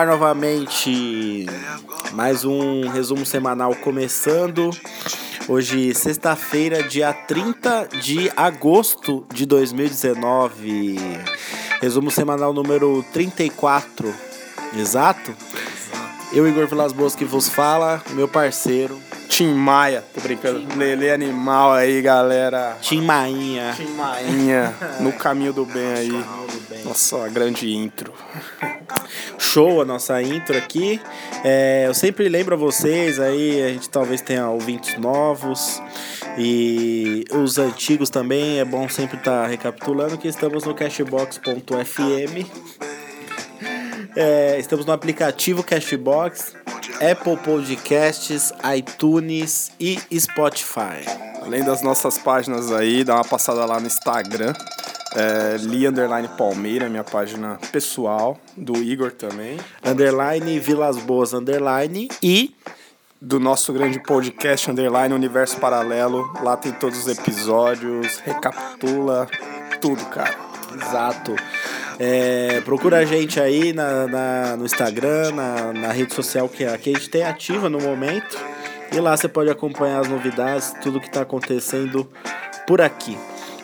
ar novamente. Mais um resumo semanal começando. Hoje, sexta-feira, dia 30 de agosto de 2019. Resumo semanal número 34. Exato? Eu, Igor Vilas Boas, que vos fala, meu parceiro, Tim Maia, tô brincando. Lele Animal aí, galera. Tim Mainha. Tim Mainha, no caminho do bem aí. Nossa, grande intro. Show a nossa intro aqui. É, eu sempre lembro a vocês aí, a gente talvez tenha ouvintes novos e os antigos também. É bom sempre estar recapitulando que estamos no cashbox.fm. É, estamos no aplicativo Cashbox, Apple Podcasts, iTunes e Spotify. Além das nossas páginas aí, dá uma passada lá no Instagram. É, Li Underline Palmeira, minha página pessoal, do Igor também. Underline Vilas Boas Underline e Do nosso grande podcast Underline Universo Paralelo. Lá tem todos os episódios, recapitula tudo, cara. Exato. É, procura a gente aí na, na- no Instagram, na, na rede social que, que a gente tem ativa no momento. E lá você pode acompanhar as novidades, tudo que está acontecendo por aqui.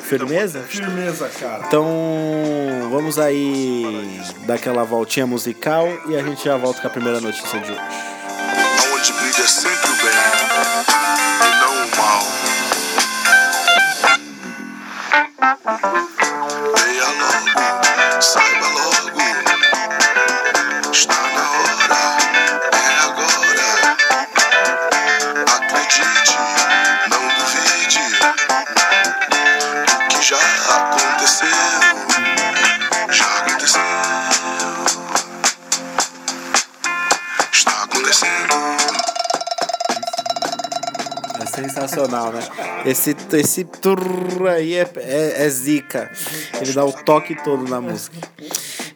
Firmeza? Firmeza, cara. Então vamos aí dar aquela voltinha musical e a gente já volta com a primeira notícia de hoje. Sensacional, né? Esse, esse turr aí é, é, é zica. Ele dá o toque todo na música.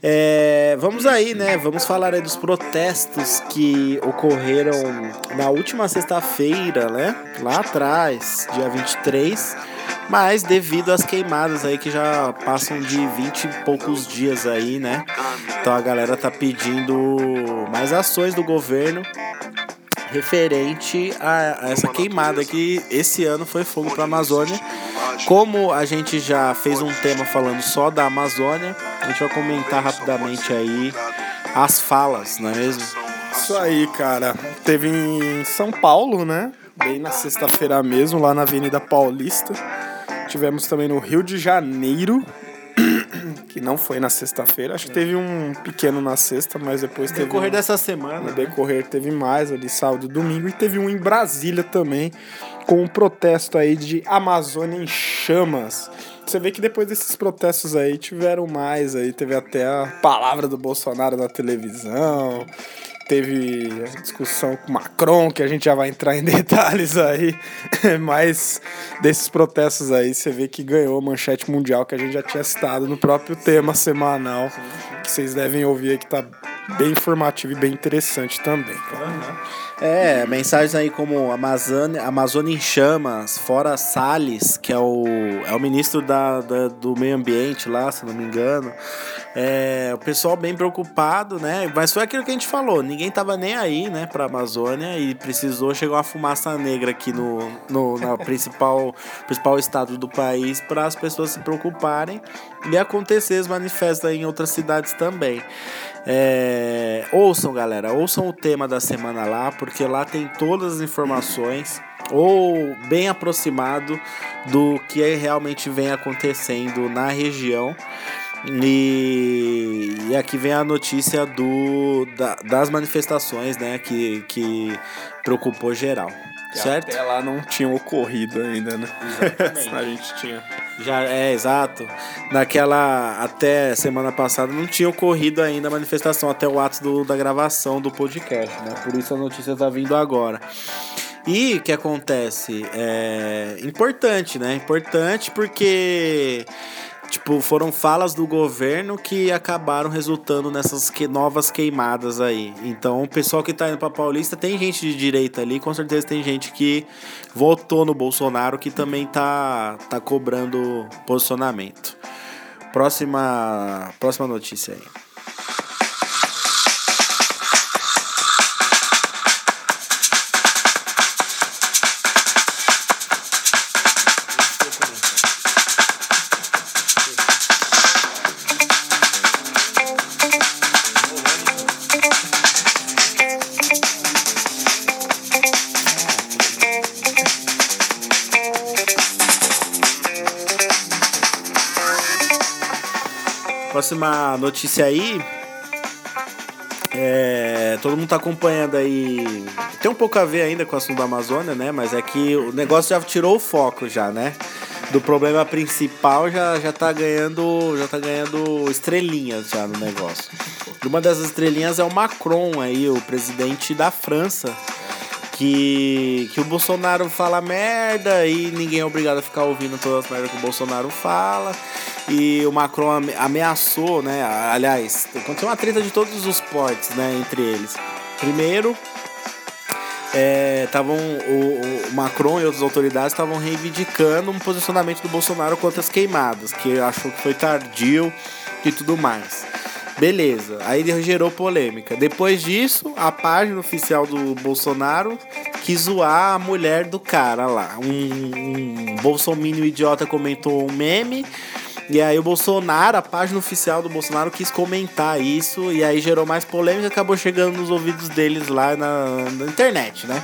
É, vamos aí, né? Vamos falar aí dos protestos que ocorreram na última sexta-feira, né? Lá atrás, dia 23. Mas devido às queimadas aí que já passam de 20 e poucos dias aí, né? Então a galera tá pedindo mais ações do governo referente a, a essa queimada que esse ano foi fogo para a Amazônia. Como a gente já fez um tema falando só da Amazônia, a gente vai comentar rapidamente aí as falas, não é mesmo? Isso aí, cara. Teve em São Paulo, né? Bem na sexta-feira mesmo, lá na Avenida Paulista. Tivemos também no Rio de Janeiro, que não foi na sexta-feira. Acho que teve um pequeno na sexta, mas depois No teve. decorrer um... dessa semana, No né? decorrer teve mais ali sábado e domingo e teve um em Brasília também com um protesto aí de Amazônia em chamas. Você vê que depois desses protestos aí tiveram mais aí, teve até a palavra do Bolsonaro na televisão. Teve a discussão com Macron, que a gente já vai entrar em detalhes aí. Mas desses protestos aí, você vê que ganhou a manchete mundial que a gente já tinha citado no próprio tema semanal. Que vocês devem ouvir aí, que tá bem informativo e bem interessante também, cara. É, mensagens aí como Amazônia, Amazônia em chamas, fora Salles, que é o, é o ministro da, da- do meio ambiente lá, se não me engano. É, o pessoal bem preocupado, né? Mas foi aquilo que a gente falou, ninguém tava nem aí, né, pra Amazônia e precisou chegar uma fumaça negra aqui no, no na principal, principal estado do país para as pessoas se preocuparem e acontecer os manifestos em outras cidades também. É, ouçam, galera, ouçam o tema da semana lá, porque lá tem todas as informações ou bem aproximado do que realmente vem acontecendo na região. E, e aqui vem a notícia do, da- das manifestações, né, que, que preocupou geral. Certo? Até lá não tinha ocorrido ainda, né? Exatamente. a gente tinha. Já é exato. Naquela até semana passada não tinha ocorrido ainda a manifestação até o ato do- da gravação do podcast, né? Por isso a notícia tá vindo agora. E o que acontece? É importante, né? Importante porque Tipo, foram falas do governo que acabaram resultando nessas que, novas queimadas aí. Então, o pessoal que tá indo pra Paulista tem gente de direita ali, com certeza tem gente que votou no Bolsonaro que também tá, tá cobrando posicionamento. Próxima, próxima notícia aí. Próxima notícia aí. É, todo mundo tá acompanhando aí. Tem um pouco a ver ainda com o assunto da Amazônia, né? Mas é que o negócio já tirou o foco já, né? Do problema principal já, já tá ganhando. Já tá ganhando estrelinhas já no negócio. E uma dessas estrelinhas é o Macron aí, o presidente da França. Que, que o Bolsonaro fala merda e ninguém é obrigado a ficar ouvindo todas as merdas que o Bolsonaro fala. E o Macron ame- ameaçou, né? Aliás, aconteceu uma treta de todos os portes, né? Entre eles. Primeiro, estavam o, o Macron e outras autoridades estavam reivindicando um posicionamento do Bolsonaro contra as queimadas, que achou que foi tardio e tudo mais. Beleza, aí gerou polêmica. Depois disso, a página oficial do Bolsonaro quis zoar a mulher do cara lá. Um, um idiota comentou um meme. E aí o Bolsonaro, a página oficial do Bolsonaro quis comentar isso e aí gerou mais polêmica, acabou chegando nos ouvidos deles lá na, na internet, né?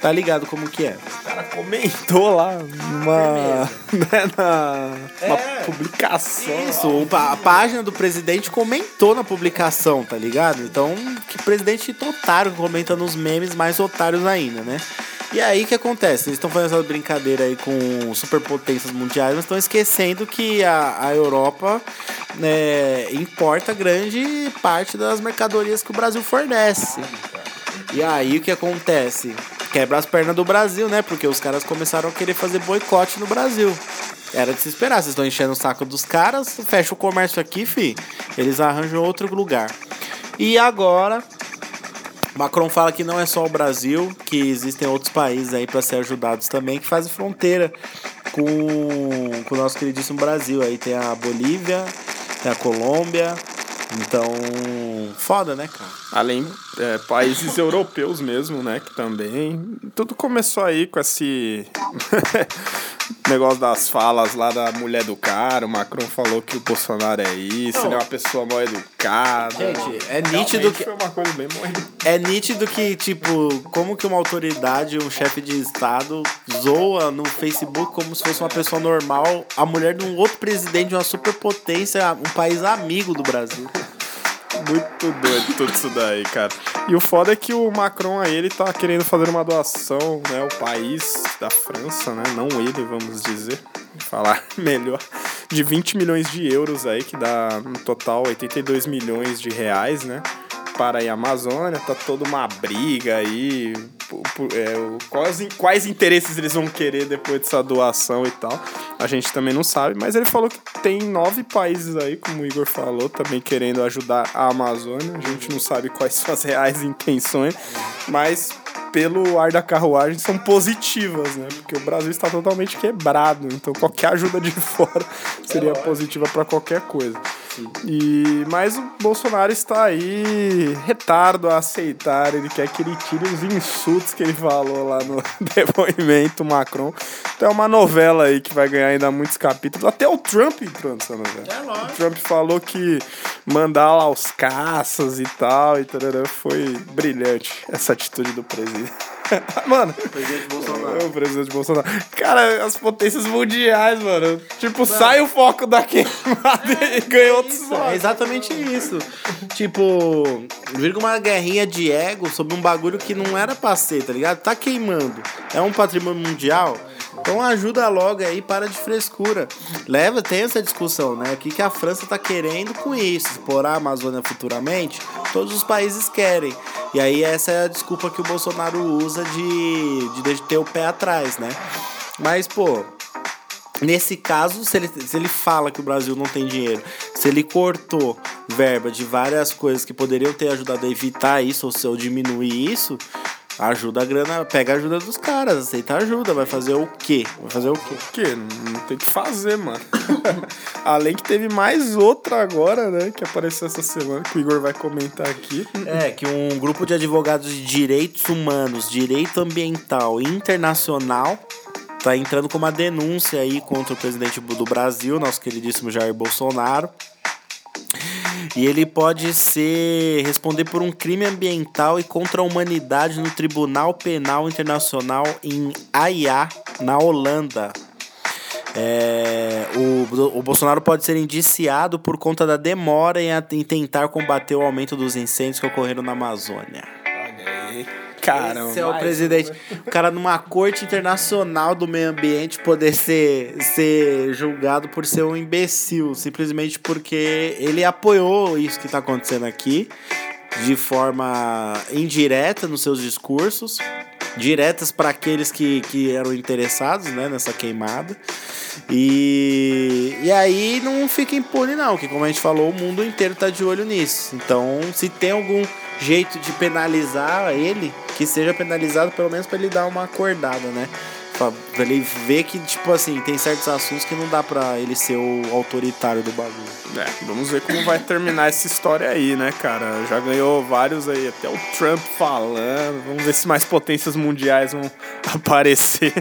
Tá ligado como que é? O cara comentou lá numa, né, na, uma É. publicação. Isso, a página do presidente comentou na publicação, tá ligado? Então, que presidente otário comenta nos memes mais otários ainda, né? E aí o que acontece? Eles estão fazendo essa brincadeira aí com superpotências mundiais, mas estão esquecendo que a, a Europa né, importa grande parte das mercadorias que o Brasil fornece. E aí o que acontece? Quebra as pernas do Brasil, né? Porque os caras começaram a querer fazer boicote no Brasil. Era de se esperar, vocês estão enchendo o saco dos caras, fecha o comércio aqui, fi. Eles arranjam outro lugar. E agora, Macron fala que não é só o Brasil, que existem outros países aí para ser ajudados também, que fazem fronteira com, com o nosso queridíssimo Brasil. Aí tem a Bolívia, tem a Colômbia. Então, foda, né, cara? Além é, países europeus mesmo, né? Que também. Tudo começou aí com esse negócio das falas lá da mulher do cara. O Macron falou que o Bolsonaro é isso, Não. ele é uma pessoa mal educada. Gente, é nítido que Foi uma coisa bem mal educada. É nítido que, tipo, como que uma autoridade, um chefe de estado, zoa no Facebook como se fosse uma pessoa normal a mulher de um outro presidente de uma superpotência, um país amigo do Brasil. Muito doido tudo isso daí, cara. E o foda é que o Macron aí, ele tá querendo fazer uma doação, né? O país da França, né? Não ele, vamos dizer. Falar melhor. De 20 milhões de euros aí, que dá no total 82 milhões de reais, né? Para aí a Amazônia, tá toda uma briga aí. por- por- é, o- quais, quais interesses eles vão querer depois dessa doação e tal. A gente também não sabe, mas ele falou que tem nove países aí, como o Igor falou, também querendo ajudar a Amazônia. A gente não sabe quais são as reais intenções, mas pelo ar da carruagem são positivas, né? Porque o Brasil está totalmente quebrado, então qualquer ajuda de fora seria positiva para qualquer coisa. E mas o Bolsonaro está aí retardo a aceitar, ele quer que ele tire os insultos que ele falou lá no depoimento Macron. Então é uma novela aí que vai ganhar ainda muitos capítulos. Até o Trump entrou nessa novela. É lógico. O Trump falou que mandar lá os caças e tal, e tarará, foi brilhante essa atitude do presidente. Mano, Presidente é o presidente Bolsonaro. Cara, as potências mundiais, mano. Tipo, sai o foco da queimada e ganha outros Isso, é focos. exatamente isso. Tipo, vira uma guerrinha de ego sobre um bagulho que não era pra ser, tá ligado? Tá queimando. É um patrimônio mundial. Então ajuda logo aí, para de frescura. Leva, tem essa discussão, né? O que, que a França tá querendo com isso? Explorar a Amazônia futuramente? Todos os países querem. E aí essa é a desculpa que o Bolsonaro usa de, de ter o pé atrás, né? Mas, pô, Nesse caso, se ele, se ele fala que o Brasil não tem dinheiro, se ele cortou verba de várias coisas que poderiam ter ajudado a evitar isso ou, se, ou diminuir isso, ajuda a grana, pega a ajuda dos caras, aceita a ajuda, vai fazer o quê? Vai fazer o quê? O quê? Não, tem o que fazer, mano. Além que teve mais outra agora, né? Que apareceu essa semana, que o Igor vai comentar aqui. É, que um grupo de advogados de direitos humanos, direito ambiental e internacional tá entrando com uma denúncia aí contra o presidente do Brasil, nosso queridíssimo Jair Bolsonaro. E ele pode ser responder por um crime ambiental e contra a humanidade no Tribunal Penal Internacional em Haia, na Holanda. É, o, o Bolsonaro pode ser indiciado por conta da demora em, em tentar combater o aumento dos incêndios que ocorreram na Amazônia. Caramba. Esse é o presidente. O cara numa corte internacional do meio ambiente poder ser, ser julgado por ser um imbecil, simplesmente porque ele apoiou isso que tá acontecendo aqui de forma indireta nos seus discursos, diretas para aqueles que, que eram interessados né, nessa queimada. E, e aí não fica impune, não, que como a gente falou, o mundo inteiro tá de olho nisso. Então, se tem algum jeito de penalizar ele, que seja penalizado pelo menos pra ele dar uma acordada, né? Pra, pra ele ver que, tipo assim, tem certos assuntos que não dá pra ele ser o autoritário do bagulho. É, vamos ver como vai terminar essa história aí, né, cara? Já ganhou vários aí, até o Trump falando. Vamos ver se mais potências mundiais vão aparecer.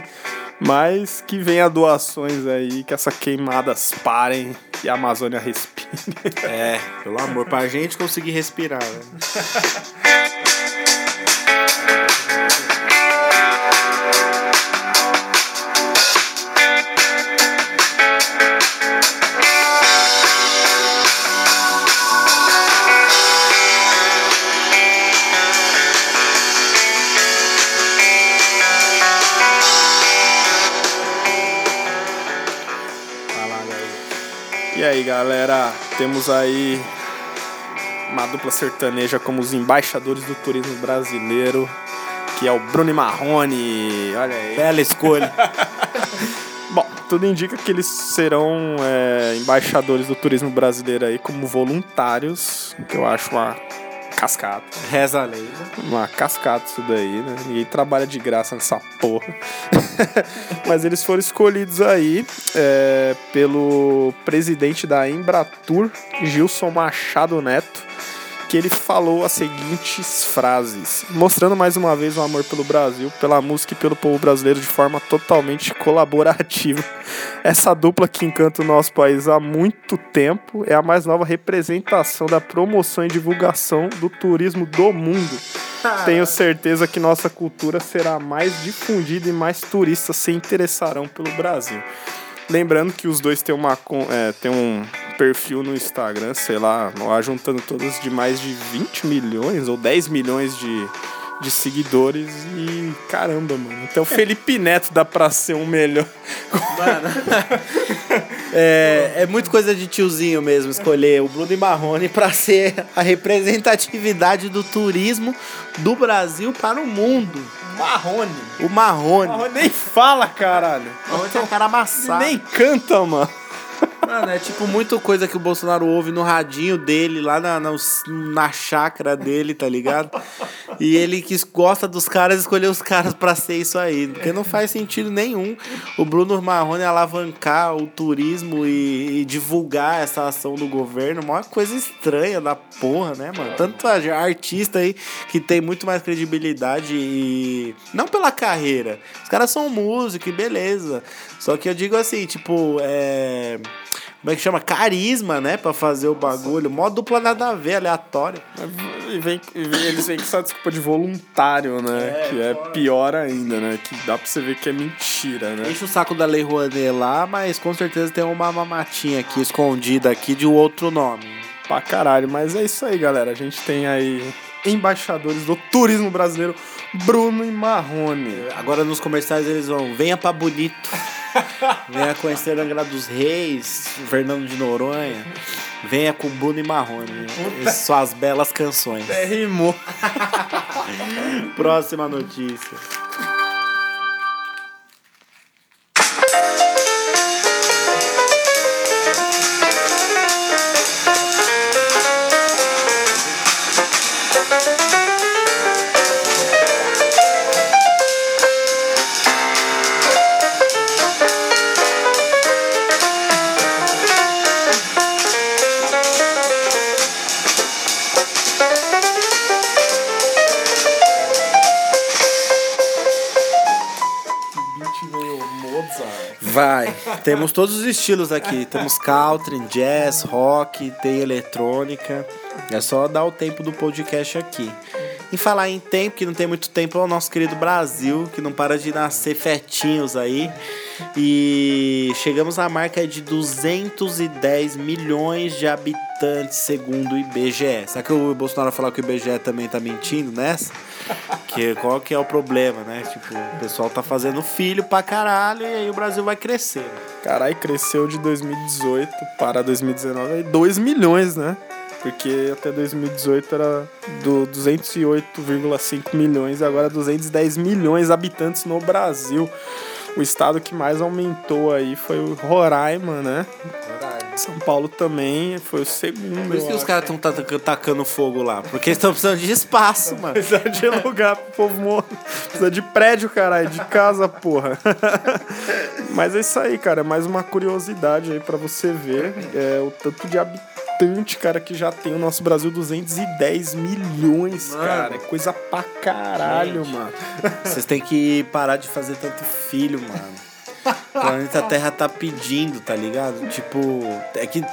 Mas que venha doações aí, que essas queimadas parem e a Amazônia respire. É, pelo amor, pra gente conseguir respirar, né? galera, temos aí uma dupla sertaneja como os embaixadores do turismo brasileiro, que é o Bruno Marrone. Olha aí. Bela escolha. Bom, tudo indica que eles serão é, embaixadores do turismo brasileiro aí como voluntários, que eu acho uma cascata. Reza a lei. Uma cascata isso daí, né? Ninguém trabalha de graça nessa porra. Mas eles foram escolhidos aí é, pelo presidente da Embratur, Gilson Machado Neto, que ele falou as seguintes frases, mostrando mais uma vez o amor pelo Brasil, pela música e pelo povo brasileiro de forma totalmente colaborativa. Essa dupla que encanta o nosso país há muito tempo é a mais nova representação da promoção e divulgação do turismo do mundo. Tenho certeza que nossa cultura será mais difundida e mais turistas se interessarão pelo Brasil. Lembrando que os dois têm, uma, é, têm um perfil no Instagram, sei lá juntando todos de mais de 20 milhões ou 10 milhões de, de seguidores e caramba, mano. Até o Felipe Neto dá pra ser um melhor. É, é muito coisa de tiozinho mesmo escolher o Bruno e Marrone pra ser a representatividade do turismo do Brasil para o mundo. Marrone. O Marrone. Marrone nem fala, caralho. Marrone é um cara amassado. Nem canta, mano. Mano, é tipo muito coisa que o Bolsonaro ouve no radinho dele, lá na, na, na chácara dele, tá ligado? E ele que gosta dos caras, escolheu os caras pra ser isso aí. Porque não faz sentido nenhum o Bruno Marrone alavancar o turismo e, e divulgar essa ação do governo. Uma coisa estranha da porra, né, mano? Tanto artista aí que tem muito mais credibilidade e. Não pela carreira. Os caras são músicos e beleza. Só que eu digo assim, tipo, é. Como é que chama? Carisma, né? Pra fazer o bagulho. Mó dupla nada a ver, aleatório. E vem- e vem- eles vêm com essa desculpa de voluntário, né? É, que é foda. pior ainda, né? Que dá pra você ver que é mentira, né? Enche o saco da Lei Rouanet lá, mas com certeza tem uma mamatinha aqui escondida aqui de outro nome. Pra caralho. Mas é isso aí, galera. A gente tem aí embaixadores do turismo brasileiro, Bruno e Marrone. Agora nos comerciais eles vão, venha pra Bonito. venha conhecer Angra dos Reis, Fernando de Noronha. Venha com Bruno e Marrone. E suas belas canções. Rimou. Próxima notícia. Temos todos os estilos aqui. Temos country, jazz, rock, tem eletrônica. É só dar o tempo do podcast aqui. E falar em tempo, que não tem muito tempo, é o nosso querido Brasil, que não para de nascer fetinhos aí. E chegamos à marca de 210 milhões de habitantes, segundo o IBGE. Será que o Bolsonaro falar que o IBGE também tá mentindo nessa? Que qual que é o problema, né? Tipo, o pessoal tá fazendo filho pra caralho e aí o Brasil vai crescer. Caralho, cresceu de 2018 para 2019 aí 2 milhões, né? Porque até 2018 era do 208,5 milhões e agora 210 milhões de habitantes no Brasil. O estado que mais aumentou aí foi o Roraima, né? São Paulo também foi o segundo. Por isso que os caras estão tacando fogo lá. Porque eles estão precisando de espaço, mano. Precisa de lugar pro povo morrer. Precisa de prédio, caralho, de casa, porra. Mas é isso aí, cara. É mais uma curiosidade aí pra você ver. É, o tanto de habitante, cara, que já tem o nosso Brasil 210 milhões, Mano. cara. É coisa pra caralho, Gente. mano. Vocês têm que parar de fazer tanto filho, mano. O planeta Terra tá pedindo, tá ligado? Tipo, é que.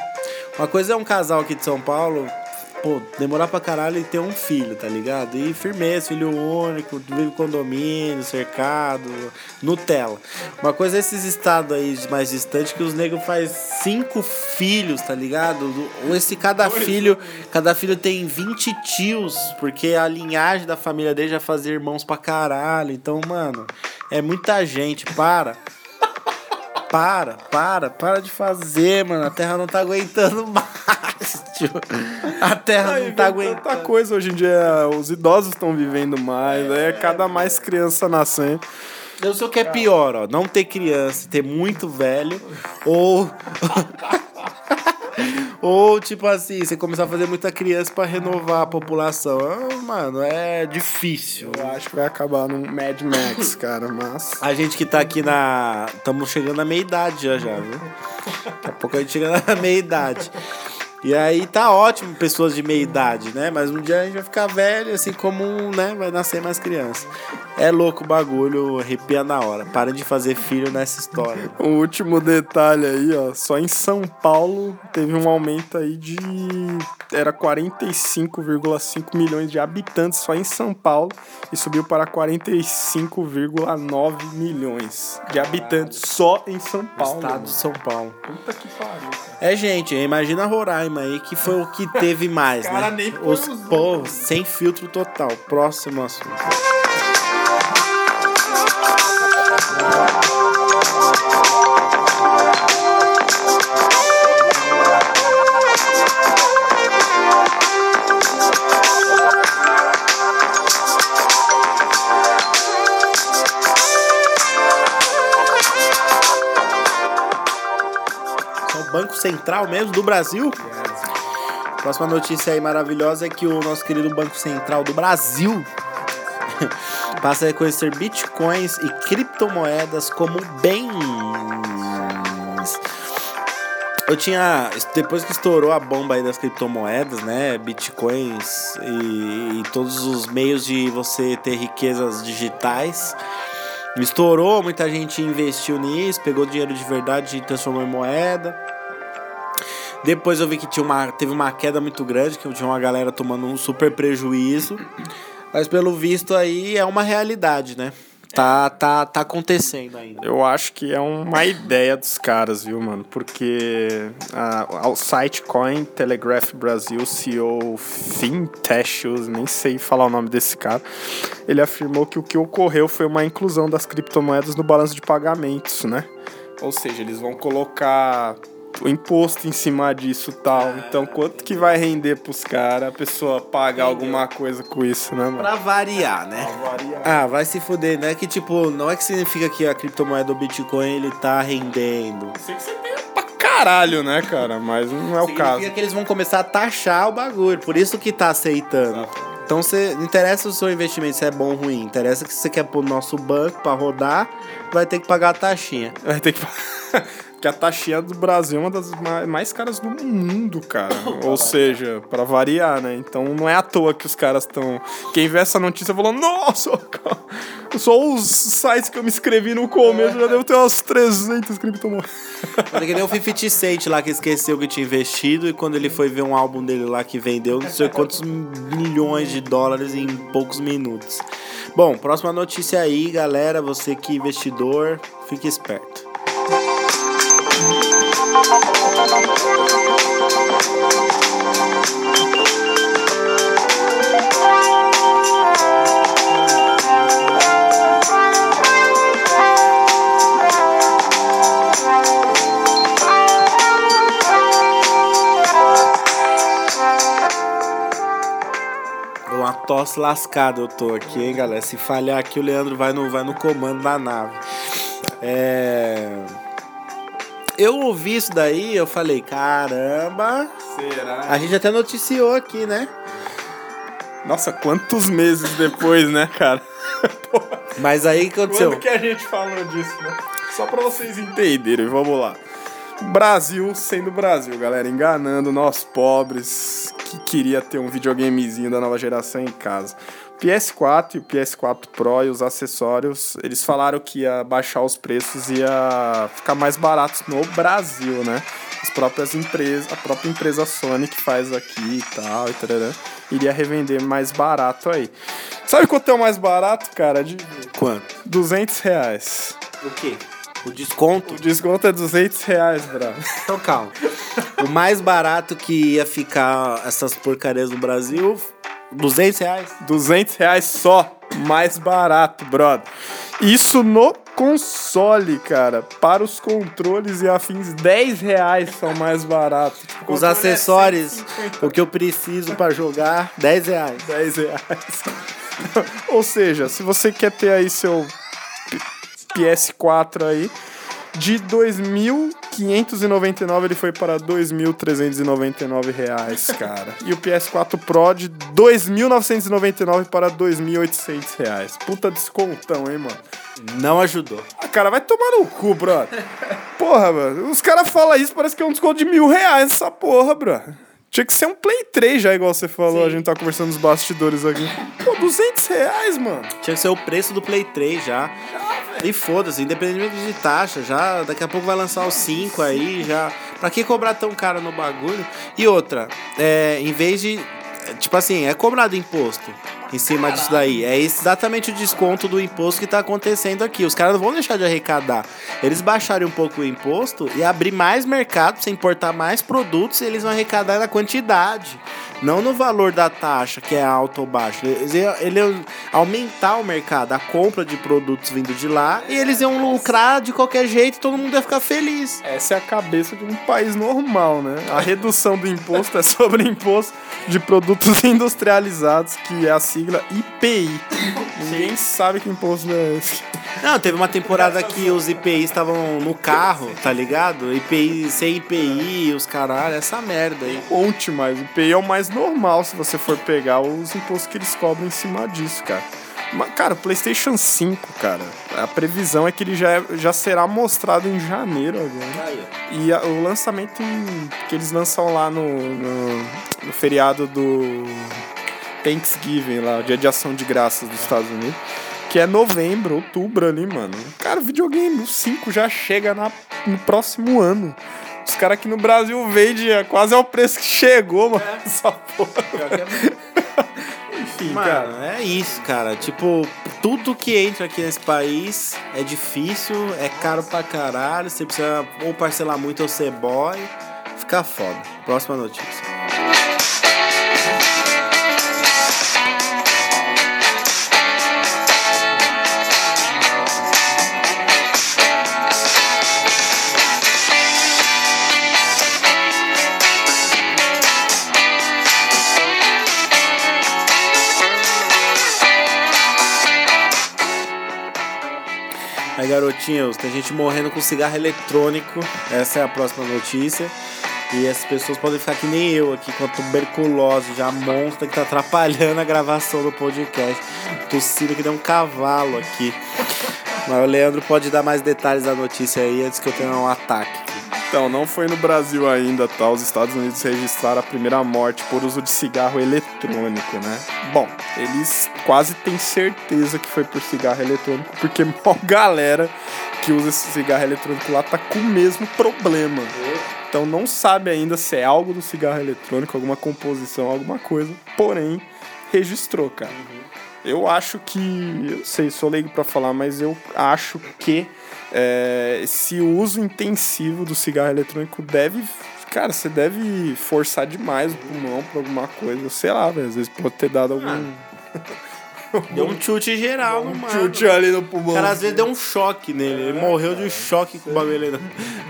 Uma coisa é um casal aqui de São Paulo, pô, demorar pra caralho e ter um filho, tá ligado? E firmeza, filho único, vive condomínio, cercado, Nutella. Uma coisa é esses estados aí mais distantes que os negros faz cinco filhos, tá ligado? Ou esse cada filho, cada filho tem 20 tios, porque a linhagem da família dele já fazia irmãos pra caralho. Então, mano, é muita gente, para. Para, para, para de fazer, mano. A Terra não tá aguentando mais, tio. A Terra não tá vem tanta aguentando. coisa hoje em dia. Os idosos estão vivendo mais, é cada mais criança nascendo. Eu sei o que é pior, ó. Não ter criança, ter muito velho, ou. Ou, tipo assim, você começar a fazer muita criança pra renovar a população. Ah, mano, é difícil. Eu acho que vai acabar num Mad Max, cara, mas. A gente que tá aqui na. Estamos chegando na meia idade já, já, viu? Daqui a pouco a gente chega na meia idade. E aí tá ótimo pessoas de meia idade, né? Mas um dia a gente vai ficar velho, assim como, né? Vai nascer mais criança. É louco o bagulho, arrepia na hora. Para de fazer filho nessa história. O último detalhe aí, ó, só em São Paulo teve um aumento aí de era 45,5 milhões de habitantes só em São Paulo e subiu para 45,9 milhões de habitantes só em São Paulo. Estado de São Paulo. mano. Puta que pariu. cara. É, gente, imagina Roraima aí, que foi o que teve mais, Cara, né? nem os povos sem filtro total. Próximo assunto. Banco Central mesmo do Brasil? Próxima notícia aí maravilhosa é que o nosso querido Banco Central do Brasil passa a reconhecer bitcoins e criptomoedas como bens. Eu tinha. Depois que estourou a bomba aí das criptomoedas, né? Bitcoins e, e todos os meios de você ter riquezas digitais. Estourou, muita gente investiu nisso, pegou dinheiro de verdade e transformou em moeda. Depois eu vi que tinha uma, teve uma queda muito grande, que tinha uma galera tomando um super prejuízo. Mas pelo visto aí é uma realidade, né? Tá, tá, tá acontecendo ainda. Eu acho que é uma ideia dos caras, viu, mano? Porque ah, o site Coin Telegraph Brasil, CEO Fintechus, nem sei falar o nome desse cara, ele afirmou que o que ocorreu foi uma inclusão das criptomoedas no balanço de pagamentos, né? Ou seja, eles vão colocar imposto em cima disso e tal. Então, quanto que vai render pros caras a pessoa pagar alguma coisa com isso, né, mano? Pra variar, né? Ah, vai se fuder, né? Que tipo, não é que significa que a criptomoeda do Bitcoin ele tá rendendo. Sei que você tem pra caralho, né, cara? Mas não é o Significa caso. que eles vão começar a taxar o bagulho, por isso que tá aceitando. Então você não interessa o seu investimento se é bom ou ruim, interessa que você quer pôr no nosso banco pra rodar, vai ter que pagar a taxinha. Vai ter que. que a taxinha do Brasil é uma das ma- mais caras do mundo, cara. Ou seja, pra variar, né? Então não é à toa que os caras estão. Quem vê essa notícia falou: Nossa, só os sites que eu me inscrevi no começo já devo ter umas 300 criptomoedas. É que nem o 50 Cent lá que esqueceu que tinha investido e quando ele foi ver um álbum dele lá que vendeu não sei quantos milhões de dólares em poucos minutos. Bom, próxima notícia aí, galera. Você que é investidor, fique esperto. Tosse lascada eu tô aqui, hein, galera. Se falhar aqui, o Leandro vai no, vai no comando da nave. É. Eu ouvi isso daí, eu falei, caramba. Será? A gente até noticiou aqui, né? Nossa, quantos meses depois, né, cara? Mas aí que aconteceu? Quando que a gente falou disso, né? Só pra vocês entenderem, vamos lá. Brasil sendo Brasil, galera, enganando nós pobres que queria ter um videogamezinho da nova geração em casa. PS4 e o PS4 Pro e os acessórios, eles falaram que ia baixar os preços e ia ficar mais baratos no Brasil, né? As próprias empresas, a própria empresa Sony que faz aqui e tal, e tarará, iria revender mais barato aí. Sabe quanto é o mais barato, cara? De Quanto? 200 reais. O quê? O desconto? O desconto é 200 reais, bravo. Então calma. O mais barato que ia ficar essas porcarias no Brasil, 200 reais. 200 reais só. Mais barato, brother. Isso no console, cara. Para os controles e afins, 10 reais são mais baratos. Tipo, Os é acessórios, 150, o que eu preciso pra jogar, 10 reais. 10 reais. Ou seja, se você quer ter aí seu P- PS4 aí, de 2.599 ele foi para 2.399 reais, cara. E o PS4 Pro de 2.999 para 2.800 reais. Puta descontão, hein, mano? Não ajudou. Ah, cara, vai tomar no cu, brother. Porra, mano. Os caras falam isso, parece que é um desconto de mil reais essa porra, brother. Tinha que ser um Play 3 já, igual você falou. A gente tá conversando nos bastidores aqui. Pô, 200 reais, mano. Tinha que ser o preço do Play 3 já. E foda-se, independente de taxa, já daqui a pouco vai lançar os 5 aí, já. Pra que cobrar tão caro no bagulho? E outra, é, em vez de. é, Tipo assim, é cobrado imposto em cima disso daí. É exatamente o desconto do imposto que tá acontecendo aqui. Os caras não vão deixar de arrecadar. Eles baixarem um pouco o imposto e abrir mais mercado, importar mais produtos, e eles vão arrecadar na quantidade. Não no valor da taxa, que é alto ou baixo. Eles iam, ele iam aumentar o mercado, a compra de produtos vindo de lá, e eles iam lucrar de qualquer jeito e todo mundo ia ficar feliz. Essa é a cabeça de um país normal, né? A redução do imposto é sobre imposto de produtos industrializados, que é a sigla IPI. Ninguém sabe que imposto é esse. Não, teve uma temporada que os IPIs estavam no carro, tá ligado? IPI sem IPI, os caralho, essa merda aí. Monte, mas o IPI é o mais normal se você for pegar os impostos que eles cobram em cima disso, cara. Mas, cara, o PlayStation 5, cara, a previsão é que ele já, é- já será mostrado em janeiro agora. E a- o lançamento em- que eles lançam lá no, no, no feriado do Thanksgiving, lá, o dia de ação de graças dos Estados Unidos, que é novembro, outubro ali, mano. Cara, o videogame, o 5 já chega na, no próximo ano. Os caras aqui no Brasil vendem é quase ao preço que chegou, mano. Essa porra. Enfim, cara. Mano, é isso, cara. Tipo, tudo que entra aqui nesse país é difícil, é caro pra caralho. Você precisa ou parcelar muito ou ser boy. Fica foda. Próxima notícia. Garotinhos, tem gente morrendo com cigarro eletrônico. Essa é a próxima notícia. E essas pessoas podem ficar que nem eu aqui, com a tuberculose já monstra que tá atrapalhando a gravação do podcast. Tossindo que deu um cavalo aqui. Mas o Leandro pode dar mais detalhes da notícia aí antes que eu tenha um ataque. Então, não foi no Brasil ainda, tá? Os Estados Unidos registraram a primeira morte por uso de cigarro eletrônico, né? Bom, eles quase têm certeza que foi por cigarro eletrônico, porque mó galera que usa esse cigarro eletrônico lá tá com o mesmo problema. Então não sabe ainda se é algo do cigarro eletrônico, alguma composição, alguma coisa, porém registrou, cara. Eu acho que, eu sei, sou leigo pra falar, mas eu acho que é, esse uso intensivo do cigarro eletrônico deve. Cara, você deve forçar demais o pulmão pra alguma coisa. Sei lá, velho. Às vezes pode ter dado algum. Deu um chute geral no mano. chute ali no pulmão. O cara às vezes deu um choque nele. Ele morreu de um choque com o bagulho ali.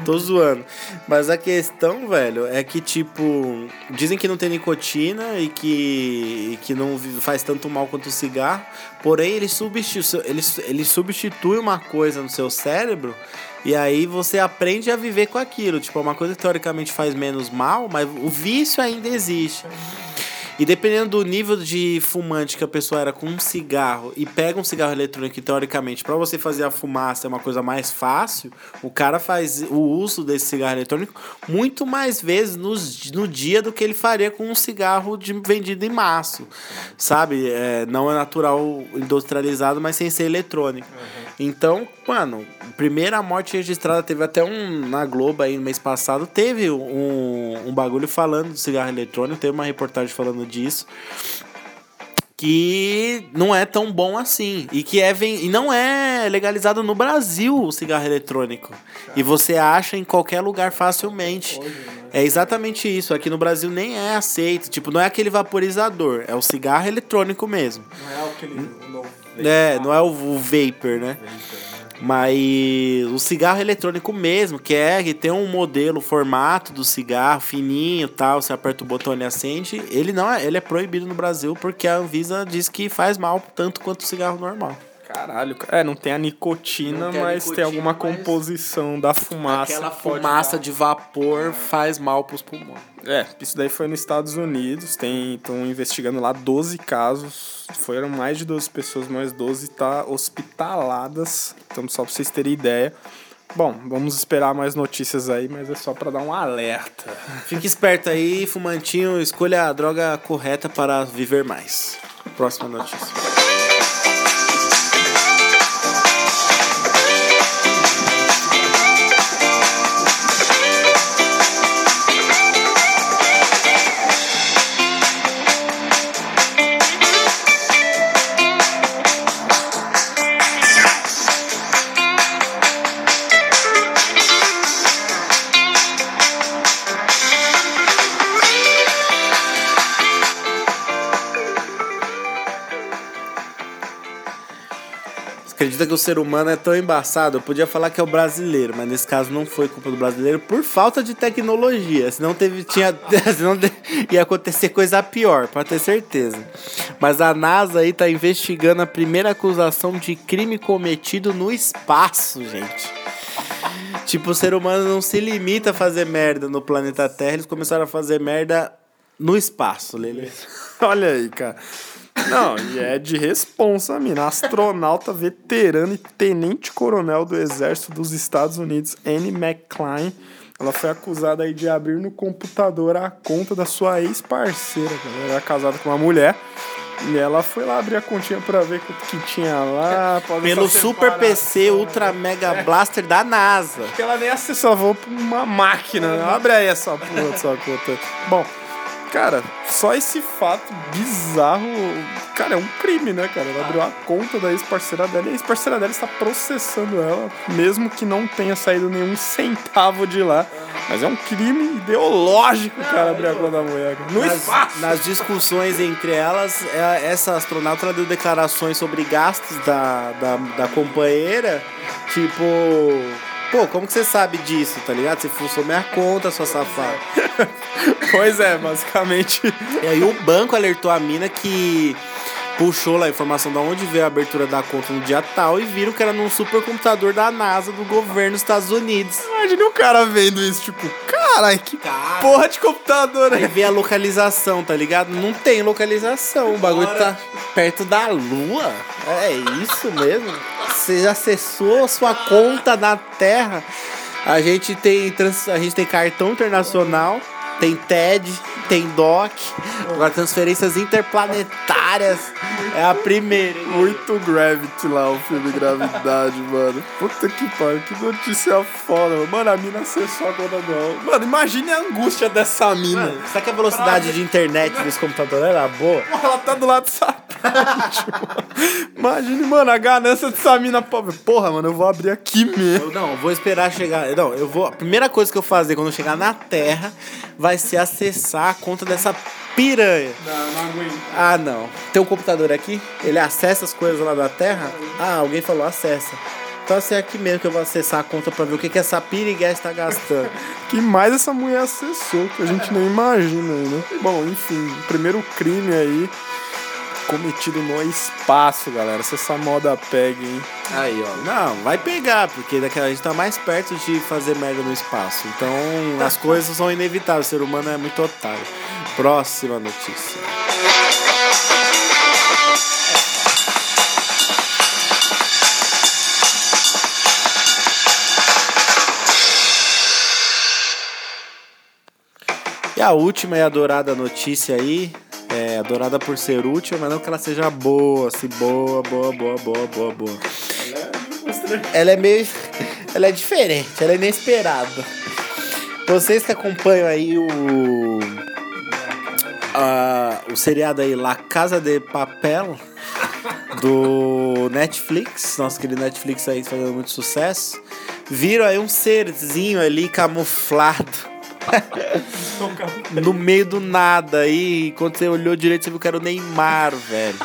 Tô zoando. Mas a questão, velho, é que, tipo, dizem que não tem nicotina e que, e que não faz tanto mal quanto o cigarro. Porém, ele substitui, ele, ele substitui uma coisa no seu cérebro. E aí você aprende a viver com aquilo. Tipo, é uma coisa que teoricamente faz menos mal, mas o vício ainda existe. E dependendo do nível de fumante que a pessoa era com um cigarro e pega um cigarro eletrônico, teoricamente, para você fazer a fumaça é uma coisa mais fácil, o cara faz o uso desse cigarro eletrônico muito mais vezes no, no dia do que ele faria com um cigarro de, vendido em maço. Sabe? É, não é natural industrializado, mas sem ser eletrônico. Então, mano, primeira morte registrada teve até um na Globo aí no mês passado, teve um, um bagulho falando do cigarro eletrônico, teve uma reportagem falando disso. Que não é tão bom assim. E que é e não é legalizado no Brasil o cigarro eletrônico. E você acha em qualquer lugar facilmente. É exatamente isso. Aqui no Brasil nem é aceito. Tipo, não é aquele vaporizador. É o cigarro eletrônico mesmo. Não é aquele novo. É, não é o, o vapor, né? Mas o cigarro eletrônico mesmo, que é que tem um modelo, formato do cigarro fininho, tal, você aperta o botão e acende, ele não é, ele é proibido no Brasil porque a Anvisa diz que faz mal tanto quanto o cigarro normal. Caralho, cara. É, não tem a nicotina, tem a mas tem nicotina, alguma mas- composição da fumaça. Aquela fumaça de vapor faz mal pros pulmões. É, isso daí foi nos Estados Unidos, tem estão investigando lá 12 casos, foram mais de 12 pessoas, mas 12 tá hospitaladas, então só pra vocês terem ideia. Bom, vamos esperar mais notícias aí, mas é só pra dar um alerta. Fique esperto aí, fumantinho, escolha a droga correta para viver mais. Próxima notícia. Acredita que o ser humano é tão embaçado? Eu podia falar que é o brasileiro, mas nesse caso não foi culpa do brasileiro por falta de tecnologia. Senão teve, tinha, senão ia acontecer coisa pior, pode ter certeza. Mas a NASA aí tá investigando a primeira acusação de crime cometido no espaço, gente. Tipo, o ser humano não se limita a fazer merda no planeta Terra, eles começaram a fazer merda no espaço, Lele. Olha aí, cara. Não, e é de responsa, mina. Astronauta veterana e tenente-coronel do Exército dos Estados Unidos, Anne McClain. Ela foi acusada aí de abrir no computador a conta da sua ex-parceira. Ela era casada com uma mulher. E ela foi lá abrir a continha pra ver o que tinha lá. Pelo essa Super PC. Ultra Mega Blaster da NASA. Porque ela nem acessou, vou pra uma máquina. né? Abre aí essa dessa conta. Bom, cara, só esse fato bizarro. Cara, é um crime, né, cara? Ela abriu a conta da ex-parceira dela e a ex-parceira dela está processando ela, mesmo que não tenha saído nenhum centavo de lá. Mas é um crime ideológico, cara, abrir a conta da mulher. cara. No Nas, espaço! nas discussões entre elas, é- essa astronauta ela deu declarações sobre gastos da, da, da companheira, tipo. Pô, como que você sabe disso, tá ligado? Você fuçou minha conta, sua safada. Pois é, basicamente. E aí o banco alertou a mina que puxou lá a informação de onde veio a abertura da conta no dia tal e viram que era num supercomputador da NASA do governo dos Estados Unidos. Imagine o cara vendo isso, tipo, caralho, que Cara. porra de computador Aí aí. vê a localização, tá ligado? Não tem localização. O bagulho tá perto da lua. É isso mesmo? Você acessou sua conta na Terra. A gente tem, trans, a gente tem cartão internacional, tem TED, tem DOC, agora transferências interplanetárias. É a primeira. hein? Muito Gravity lá, o filme Gravidade, mano. Puta que pariu, que notícia foda, mano. Mano, a mina acessou a conta do Mano, imagine a angústia dessa mina. Mano, será que a velocidade de internet dos computadores era boa? Ela tá do lado do. Imagine, mano, a ganância dessa mina pobre. Porra, mano, eu vou abrir aqui mesmo. Eu não, eu vou esperar chegar. Não, eu vou. A primeira coisa que eu fazer quando eu chegar na Terra vai ser acessar a conta dessa piranha. Não, não aguento. Ah, não. Tem um computador aqui? Ele acessa as coisas lá da Terra? Ah, alguém falou acessa. Então assim, é aqui mesmo que eu vou acessar a conta pra ver o que, que essa piriguete tá gastando. que mais essa mulher acessou, que a gente nem imagina né? Bom, enfim, o primeiro crime aí cometido no espaço, galera. Se essa moda pega, hein? Aí, ó. Não, vai pegar, porque daqui a gente tá mais perto de fazer merda no espaço. Então as coisas são inevitáveis. O ser humano é muito otário. Próxima notícia. E a última e adorada notícia aí, é adorada por ser útil, mas não que ela seja boa, assim, boa, boa, boa, boa, boa, boa. Ela é meio. Ela é diferente, ela é inesperada. Vocês que acompanham aí o. a- o seriado aí La Casa de Papel do Netflix, nosso querido Netflix aí fazendo muito sucesso, viram aí um serzinho ali camuflado no meio do nada aí, quando você olhou direito, você viu que era o Neymar, velho.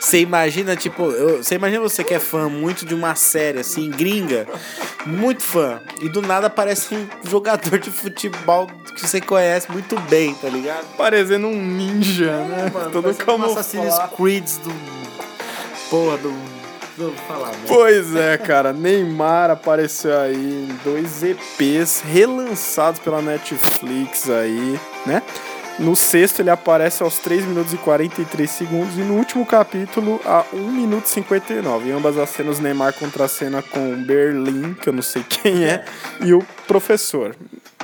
Você imagina, tipo, eu- você imagina você que é fã muito de uma série assim, gringa, muito fã, e do nada aparece um jogador de futebol que você conhece muito bem, tá ligado? Parecendo um ninja, né? Todo Parece um. Assassin's Creed do. Porra, do. Falar, né? Pois é, cara. Neymar apareceu aí em dois EPs relançados pela Netflix aí, né? No sexto ele aparece aos 3 minutos e 43 segundos e no último capítulo a 1 minuto e 59. Em ambas as cenas Neymar contracena com Berlim, que eu não sei quem é, e o professor.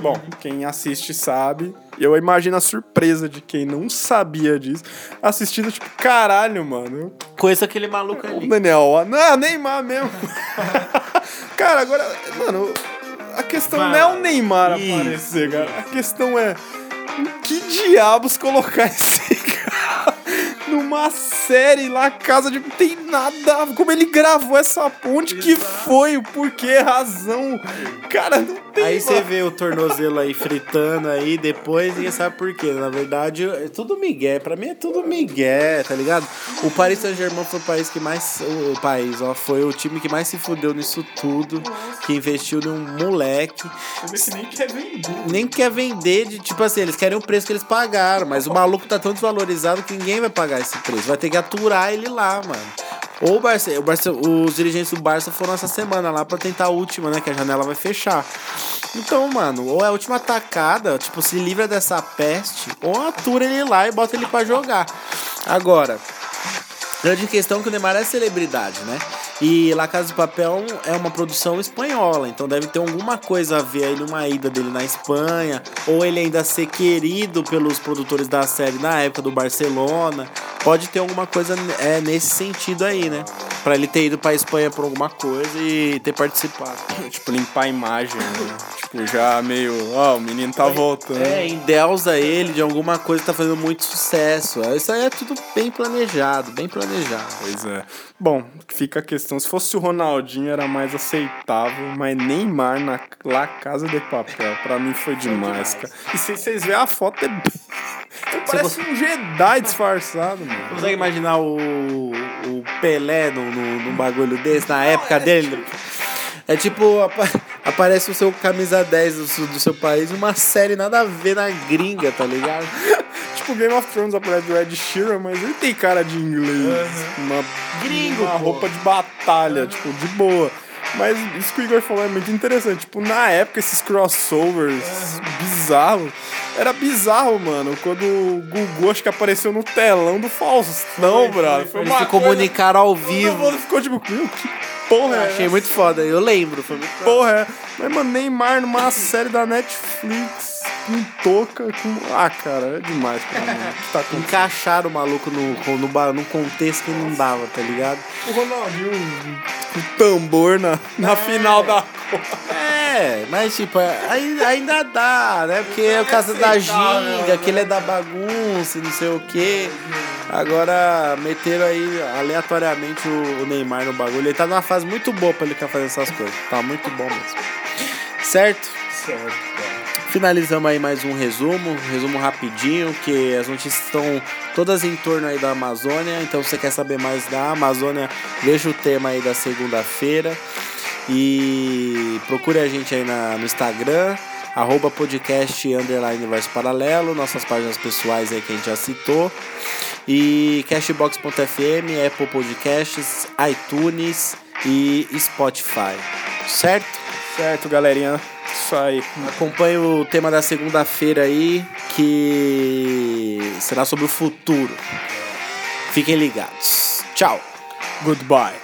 Bom, quem assiste sabe. Eu imagino a surpresa de quem não sabia disso, assistindo tipo, caralho, mano, Conheço aquele maluco o ali. Daniel, ó, não, é Neymar mesmo. cara, agora, mano, a questão não é o Neymar Isso, aparecer, cara. A questão é que diabos colocar esse cara numa série lá, casa de. Tem nada. Como ele gravou essa ponte, que foi, o porquê, razão. Cara, não. Aí você vê o tornozelo aí fritando aí depois ninguém sabe por quê. Na verdade, é tudo migué. Pra mim é tudo migué, tá ligado? O Paris Saint-Germain foi o país que mais. O, país, ó, foi o time que mais se fudeu nisso tudo. Que investiu num moleque. Que nem quer vender. Nem quer vender de, tipo assim, eles querem o preço que eles pagaram, mas o maluco tá tão desvalorizado que ninguém vai pagar esse preço. Vai ter que aturar ele lá, mano. Ou o Barça, o Barça, os dirigentes do Barça foram essa semana lá pra tentar a última, né? Que a janela vai fechar. Então, mano, ou é a última atacada, tipo, se livra dessa peste, ou atura ele lá e bota ele pra jogar. Agora, grande questão que o Neymar é celebridade, né? E La Casa de Papel é uma produção espanhola, então deve ter alguma coisa a ver aí numa ida dele na Espanha, ou ele ainda ser querido pelos produtores da série na época do Barcelona. Pode ter alguma coisa é, nesse sentido aí, né? Pra ele ter ido pra Espanha por alguma coisa e ter participado. Tipo, limpar a imagem, né? Tipo, já meio. Ó, o menino tá voltando. É, endeusa ele de alguma coisa que tá fazendo muito sucesso. Isso aí é tudo bem planejado, bem planejado. Pois é. Bom, fica a questão. Se fosse o Ronaldinho era mais aceitável, mas Neymar na La Casa de Papel, pra mim foi demais, cara. E se vocês verem a foto, é. Parece um Jedi disfarçado, mano. Consegue imaginar o, o Pelé num, num, num bagulho desse, na época dele? É tipo, apa- aparece o seu camisa 10 do, do seu país uma série nada a ver na gringa, tá ligado? Tipo Game of Thrones aparece o Ed Sheeran, mas ele tem cara de inglês. Uma, Gringo, uma pô. roupa de batalha, tipo, de boa. Mas isso que o Igor falou é muito interessante. Tipo, na época, esses crossovers bizarros. Era bizarro, mano. Quando o Gugu acho que apareceu no telão do Faustão, brother. Foi Eles uma se coisa- comunicaram ao Todo vivo. mundo ficou tipo, meu, que porra Eu é achei essa? muito foda, eu lembro. Foi muito Porra é. Mas, mano, Neymar numa série da Netflix, com touca, com... Ah, cara, é demais pra mim. O tá? Encaixaram o maluco no, no, no contexto que não dava, tá ligado? O Ronaldinho com tambor na, na final da É, mas tipo, aí- ainda dá, né? Porque é o caso da ginga, que ele é da bagunça não sei o quê. Agora, meteram aí aleatoriamente o, o Neymar no bagulho. Ele tá numa fase muito boa pra ele ficar fazendo essas coisas. Tá muito bom mesmo. Certo? Certo, cara. Finalizamos aí mais um resumo, um resumo rapidinho, que as notícias estão todas em torno aí da Amazônia, então se você quer saber mais da Amazônia, veja o tema aí da segunda-feira e procure a gente aí na, no Instagram, arroba podcast underline verso paralelo, nossas páginas pessoais aí que a gente já citou, e cashbox.fm, Apple Podcasts, iTunes e Spotify, certo? Certo, galerinha. Isso aí. Acompanhe o tema da segunda-feira aí, que será sobre o futuro. Fiquem ligados. Tchau. Goodbye.